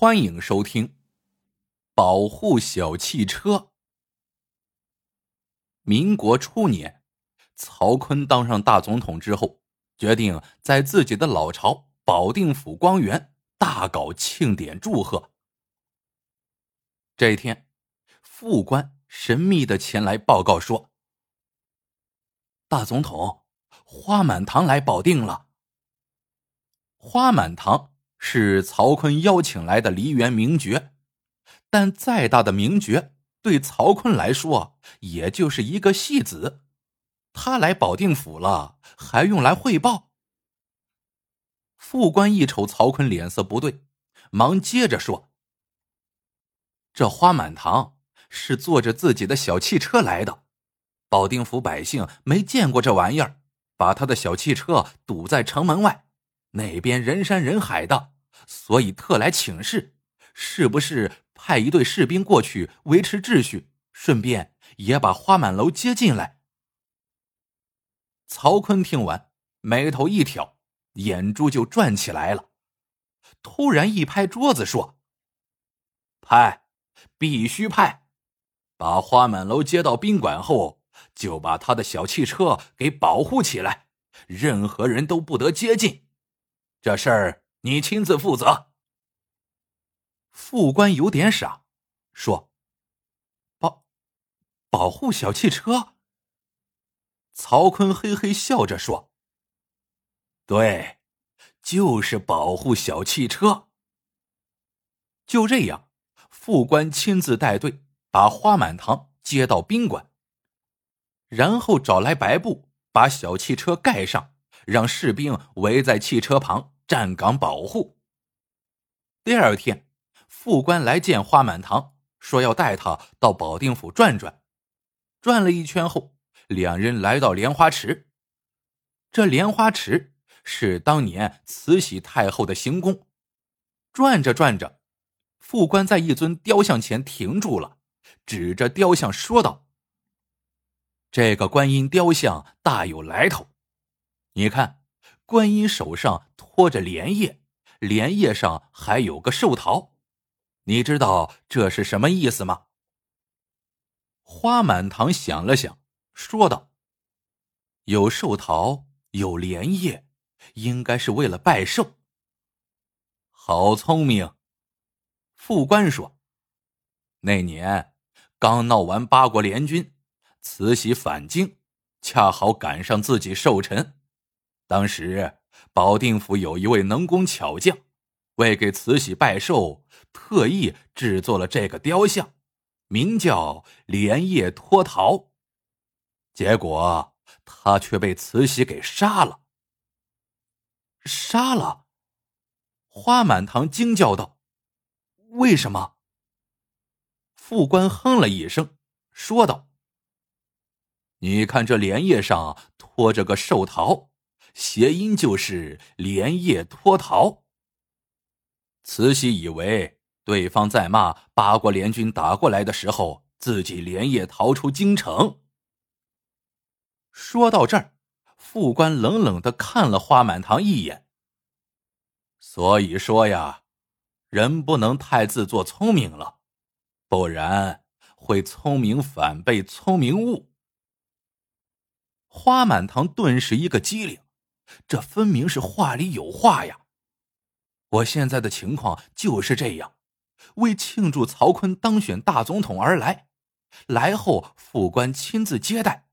欢迎收听《保护小汽车》。民国初年，曹锟当上大总统之后，决定在自己的老巢保定府光园大搞庆典祝贺。这一天，副官神秘的前来报告说：“大总统，花满堂来保定了。”花满堂。是曹锟邀请来的梨园名角，但再大的名角对曹锟来说也就是一个戏子。他来保定府了，还用来汇报？副官一瞅曹锟脸色不对，忙接着说：“这花满堂是坐着自己的小汽车来的，保定府百姓没见过这玩意儿，把他的小汽车堵在城门外。”那边人山人海的，所以特来请示，是不是派一队士兵过去维持秩序，顺便也把花满楼接进来？曹坤听完，眉头一挑，眼珠就转起来了，突然一拍桌子说：“派，必须派！把花满楼接到宾馆后，就把他的小汽车给保护起来，任何人都不得接近。”这事儿你亲自负责。副官有点傻，说：“保保护小汽车。”曹坤嘿嘿笑着说：“对，就是保护小汽车。”就这样，副官亲自带队把花满堂接到宾馆，然后找来白布把小汽车盖上。让士兵围在汽车旁站岗保护。第二天，副官来见花满堂，说要带他到保定府转转。转了一圈后，两人来到莲花池。这莲花池是当年慈禧太后的行宫。转着转着，副官在一尊雕像前停住了，指着雕像说道：“这个观音雕像大有来头。”你看，观音手上托着莲叶，莲叶上还有个寿桃，你知道这是什么意思吗？花满堂想了想，说道：“有寿桃，有莲叶，应该是为了拜寿。”好聪明，副官说：“那年刚闹完八国联军，慈禧返京，恰好赶上自己寿辰。”当时保定府有一位能工巧匠，为给慈禧拜寿，特意制作了这个雕像，名叫莲叶脱桃。结果他却被慈禧给杀了。杀了！花满堂惊叫道：“为什么？”副官哼了一声，说道：“你看这莲叶上托着个寿桃。”谐音就是连夜脱逃。慈禧以为对方在骂八国联军打过来的时候，自己连夜逃出京城。说到这儿，副官冷冷的看了花满堂一眼。所以说呀，人不能太自作聪明了，不然会聪明反被聪明误。花满堂顿时一个机灵。这分明是话里有话呀！我现在的情况就是这样，为庆祝曹锟当选大总统而来，来后副官亲自接待。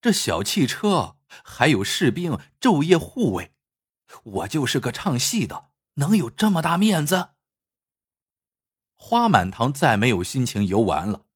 这小汽车还有士兵昼夜护卫，我就是个唱戏的，能有这么大面子？花满堂再没有心情游玩了，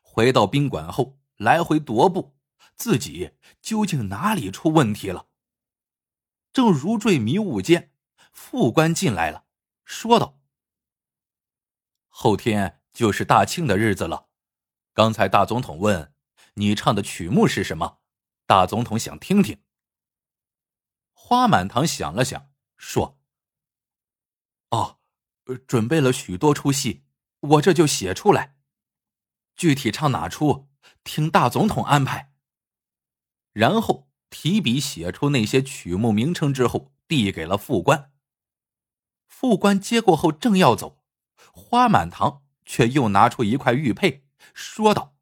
回到宾馆后来回踱步，自己究竟哪里出问题了？正如坠迷雾间，副官进来了，说道：“后天就是大庆的日子了。刚才大总统问你唱的曲目是什么，大总统想听听。”花满堂想了想，说：“哦，准备了许多出戏，我这就写出来。具体唱哪出，听大总统安排。”然后。提笔写出那些曲目名称之后，递给了副官。副官接过后正要走，花满堂却又拿出一块玉佩，说道：“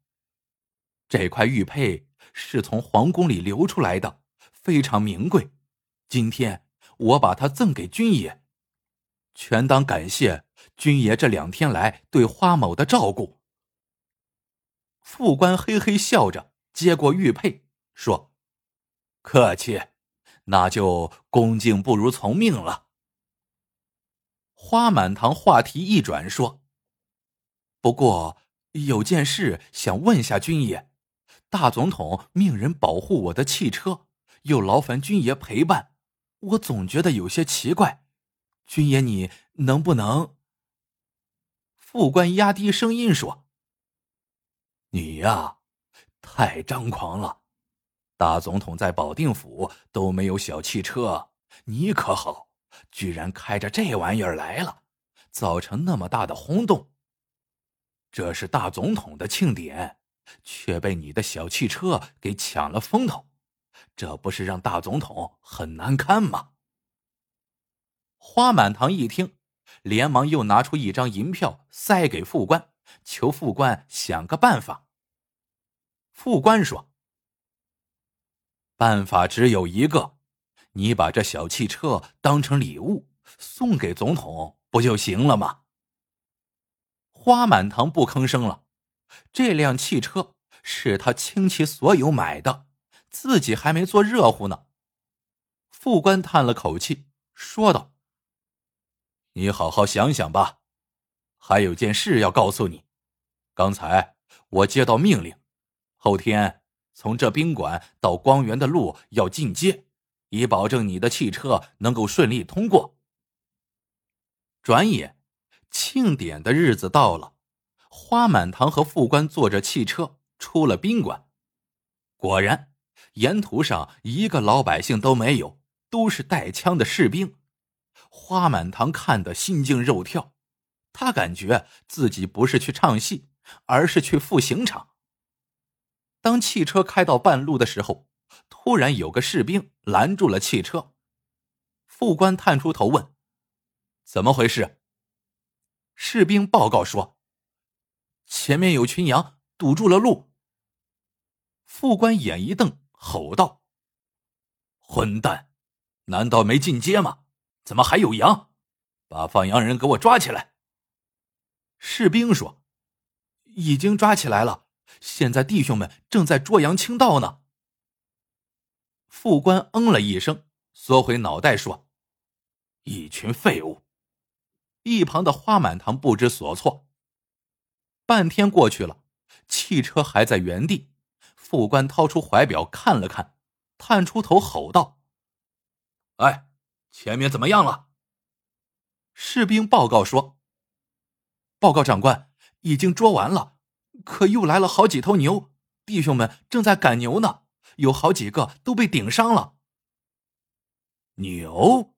这块玉佩是从皇宫里流出来的，非常名贵。今天我把它赠给军爷，全当感谢军爷这两天来对花某的照顾。”副官嘿嘿笑着接过玉佩，说：“客气，那就恭敬不如从命了。”花满堂话题一转，说：“不过有件事想问下军爷，大总统命人保护我的汽车，又劳烦军爷陪伴，我总觉得有些奇怪。军爷，你能不能？”副官压低声音说：“你呀，太张狂了！大总统在保定府都没有小汽车，你可好？”居然开着这玩意儿来了，造成那么大的轰动。这是大总统的庆典，却被你的小汽车给抢了风头，这不是让大总统很难堪吗？花满堂一听，连忙又拿出一张银票塞给副官，求副官想个办法。副官说：“办法只有一个。”你把这小汽车当成礼物送给总统不就行了吗？花满堂不吭声了。这辆汽车是他倾其所有买的，自己还没坐热乎呢。副官叹了口气，说道：“你好好想想吧。还有件事要告诉你。刚才我接到命令，后天从这宾馆到光源的路要进阶。”以保证你的汽车能够顺利通过。转眼，庆典的日子到了，花满堂和副官坐着汽车出了宾馆。果然，沿途上一个老百姓都没有，都是带枪的士兵。花满堂看得心惊肉跳，他感觉自己不是去唱戏，而是去赴刑场。当汽车开到半路的时候。突然有个士兵拦住了汽车，副官探出头问：“怎么回事？”士兵报告说：“前面有群羊堵住了路。”副官眼一瞪，吼道：“混蛋！难道没进阶吗？怎么还有羊？把放羊人给我抓起来！”士兵说：“已经抓起来了，现在弟兄们正在捉羊清道呢。”副官嗯了一声，缩回脑袋说：“一群废物。”一旁的花满堂不知所措。半天过去了，汽车还在原地。副官掏出怀表看了看，探出头吼道：“哎，前面怎么样了？”士兵报告说：“报告长官，已经捉完了，可又来了好几头牛，弟兄们正在赶牛呢。”有好几个都被顶伤了。牛，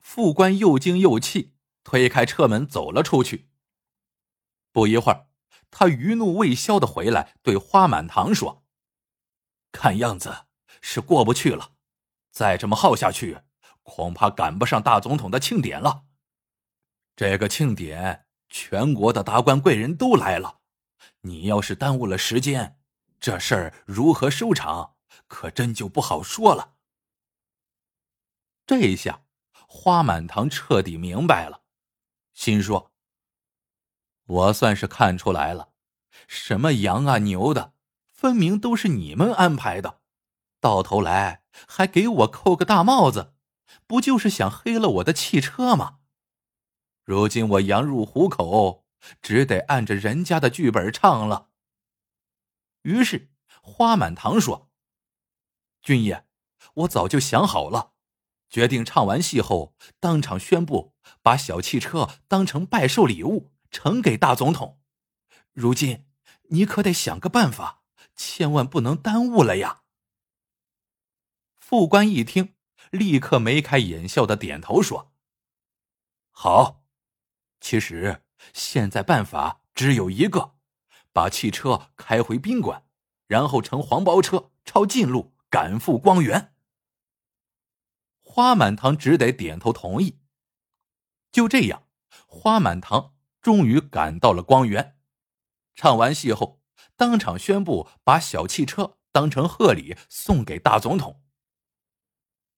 副官又惊又气，推开车门走了出去。不一会儿，他余怒未消的回来，对花满堂说：“看样子是过不去了，再这么耗下去，恐怕赶不上大总统的庆典了。这个庆典，全国的达官贵人都来了，你要是耽误了时间。”这事儿如何收场，可真就不好说了。这一下，花满堂彻底明白了，心说：“我算是看出来了，什么羊啊牛的，分明都是你们安排的，到头来还给我扣个大帽子，不就是想黑了我的汽车吗？如今我羊入虎口，只得按着人家的剧本唱了。”于是，花满堂说：“军爷，我早就想好了，决定唱完戏后当场宣布，把小汽车当成拜寿礼物呈给大总统。如今，你可得想个办法，千万不能耽误了呀。”副官一听，立刻眉开眼笑的点头说：“好，其实现在办法只有一个。”把汽车开回宾馆，然后乘黄包车抄近路赶赴光源。花满堂只得点头同意，就这样，花满堂终于赶到了光源。唱完戏后，当场宣布把小汽车当成贺礼送给大总统。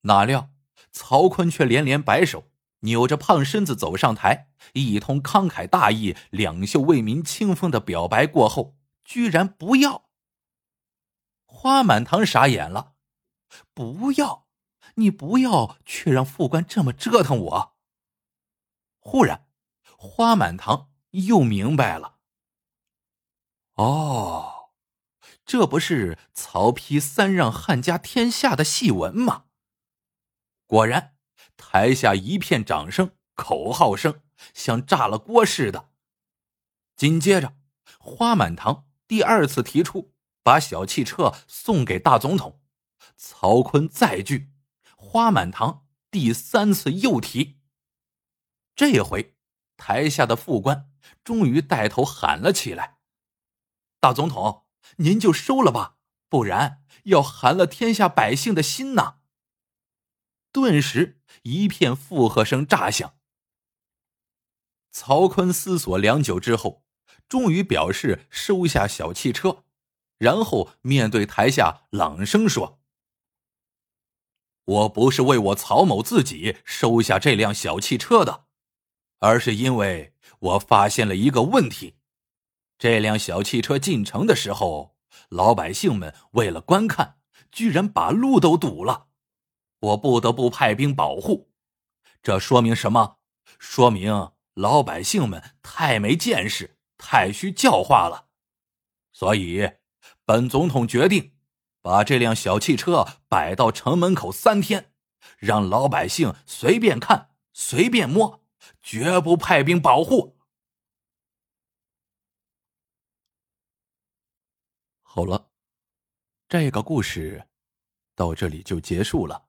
哪料曹坤却连连摆手，扭着胖身子走上台，一通慷慨大义、两袖为民清风的表白过后，居然不要。花满堂傻眼了，不要，你不要，却让副官这么折腾我。忽然，花满堂又明白了。哦，这不是曹丕三让汉家天下的戏文吗？果然，台下一片掌声、口号声，像炸了锅似的。紧接着，花满堂第二次提出把小汽车送给大总统，曹锟再拒，花满堂第三次又提。这回，台下的副官终于带头喊了起来。大总统，您就收了吧，不然要寒了天下百姓的心呐！顿时一片附和声炸响。曹坤思索良久之后，终于表示收下小汽车，然后面对台下朗声说：“我不是为我曹某自己收下这辆小汽车的，而是因为我发现了一个问题。”这辆小汽车进城的时候，老百姓们为了观看，居然把路都堵了，我不得不派兵保护。这说明什么？说明老百姓们太没见识，太需教化了。所以，本总统决定把这辆小汽车摆到城门口三天，让老百姓随便看、随便摸，绝不派兵保护。好了，这个故事到这里就结束了。